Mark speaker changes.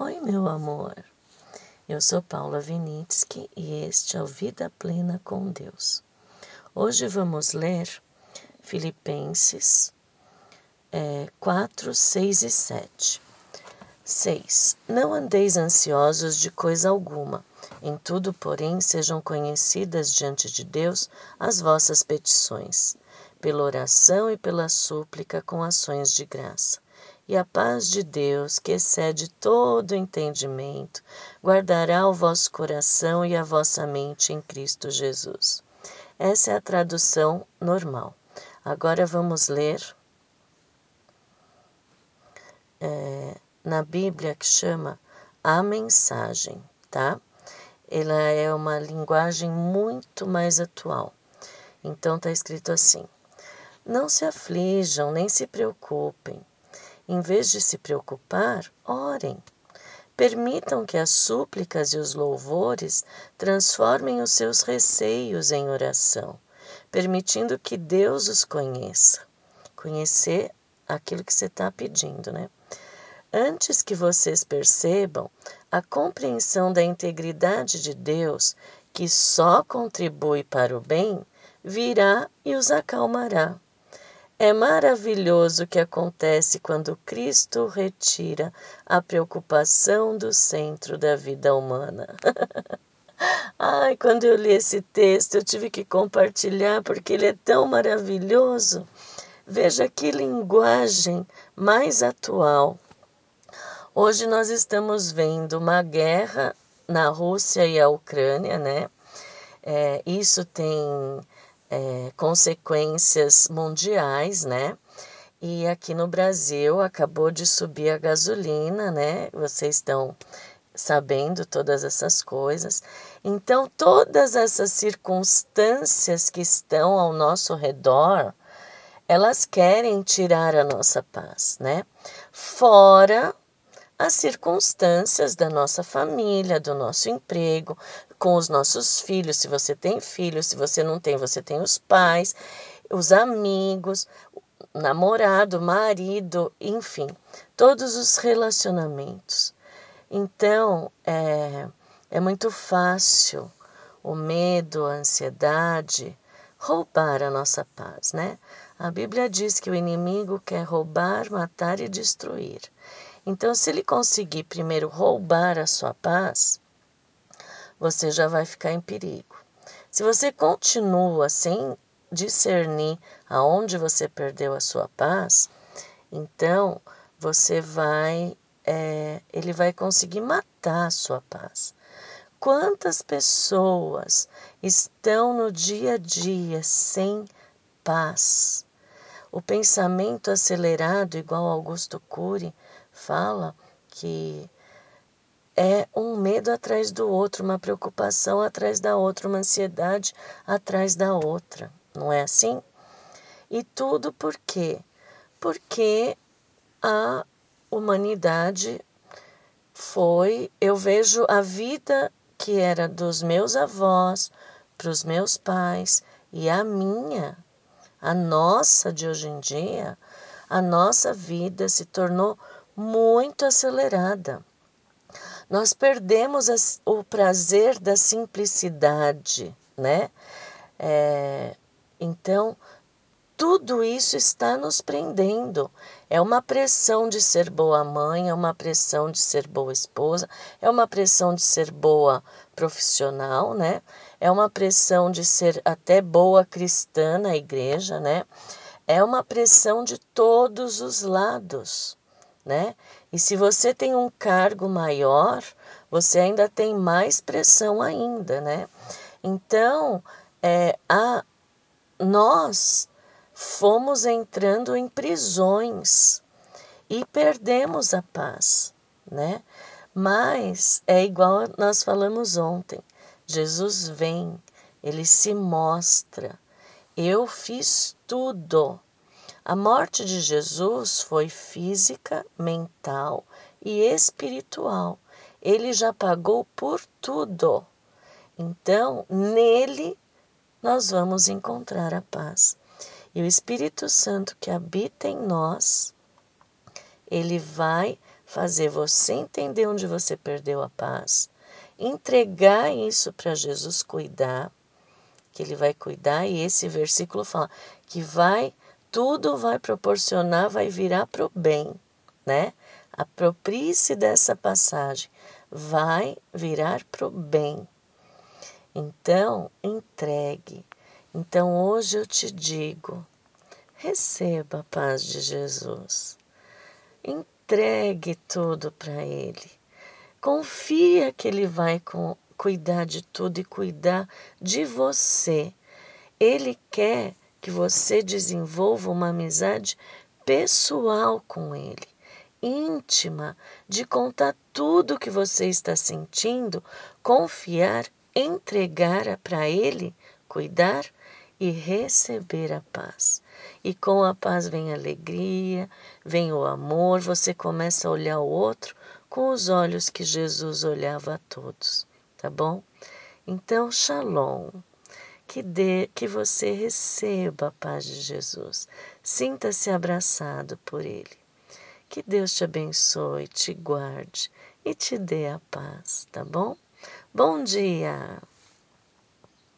Speaker 1: Oi, meu amor. Eu sou Paula Vinitsky e este é o Vida Plena com Deus. Hoje vamos ler Filipenses é, 4, 6 e 7. 6. Não andeis ansiosos de coisa alguma. Em tudo, porém, sejam conhecidas diante de Deus as vossas petições, pela oração e pela súplica com ações de graça. E a paz de Deus, que excede todo entendimento, guardará o vosso coração e a vossa mente em Cristo Jesus. Essa é a tradução normal. Agora vamos ler é, na Bíblia que chama a mensagem, tá? Ela é uma linguagem muito mais atual. Então está escrito assim: Não se aflijam nem se preocupem. Em vez de se preocupar, orem. Permitam que as súplicas e os louvores transformem os seus receios em oração, permitindo que Deus os conheça. Conhecer aquilo que você está pedindo, né? Antes que vocês percebam, a compreensão da integridade de Deus, que só contribui para o bem, virá e os acalmará. É maravilhoso o que acontece quando Cristo retira a preocupação do centro da vida humana. Ai, quando eu li esse texto, eu tive que compartilhar porque ele é tão maravilhoso. Veja que linguagem mais atual. Hoje nós estamos vendo uma guerra na Rússia e a Ucrânia, né? É, isso tem é, consequências mundiais, né? E aqui no Brasil acabou de subir a gasolina, né? Vocês estão sabendo todas essas coisas. Então, todas essas circunstâncias que estão ao nosso redor, elas querem tirar a nossa paz, né? Fora as circunstâncias da nossa família, do nosso emprego, com os nossos filhos, se você tem filhos, se você não tem, você tem os pais, os amigos, namorado, marido, enfim, todos os relacionamentos. Então, é, é muito fácil o medo, a ansiedade roubar a nossa paz, né? A Bíblia diz que o inimigo quer roubar, matar e destruir. Então, se ele conseguir primeiro roubar a sua paz, você já vai ficar em perigo. Se você continua sem discernir aonde você perdeu a sua paz, então você vai, é, ele vai conseguir matar a sua paz. Quantas pessoas estão no dia a dia sem paz? O pensamento acelerado, igual Augusto Cury, fala que é um medo atrás do outro, uma preocupação atrás da outra, uma ansiedade atrás da outra, não é assim? E tudo por quê? Porque a humanidade foi, eu vejo a vida que era dos meus avós, para os meus pais e a minha, a nossa de hoje em dia, a nossa vida se tornou muito acelerada. Nós perdemos o prazer da simplicidade, né? É, então, tudo isso está nos prendendo. É uma pressão de ser boa mãe, é uma pressão de ser boa esposa, é uma pressão de ser boa profissional, né? É uma pressão de ser até boa cristã na igreja, né? É uma pressão de todos os lados né? E se você tem um cargo maior, você ainda tem mais pressão ainda, né? Então, é, a, nós fomos entrando em prisões e perdemos a paz, né? Mas é igual nós falamos ontem. Jesus vem, ele se mostra. Eu fiz tudo a morte de Jesus foi física, mental e espiritual. Ele já pagou por tudo. Então, nele nós vamos encontrar a paz. E o Espírito Santo que habita em nós, ele vai fazer você entender onde você perdeu a paz, entregar isso para Jesus cuidar, que ele vai cuidar e esse versículo fala que vai tudo vai proporcionar, vai virar para o bem, né? Aproprie-se dessa passagem, vai virar para o bem. Então, entregue. Então, hoje eu te digo, receba a paz de Jesus. Entregue tudo para Ele. Confia que Ele vai cuidar de tudo e cuidar de você. Ele quer que você desenvolva uma amizade pessoal com Ele, íntima, de contar tudo o que você está sentindo, confiar, entregar para Ele, cuidar e receber a paz. E com a paz vem a alegria, vem o amor, você começa a olhar o outro com os olhos que Jesus olhava a todos, tá bom? Então, Shalom que dê, que você receba a paz de Jesus. Sinta-se abraçado por ele. Que Deus te abençoe, te guarde e te dê a paz, tá bom? Bom dia.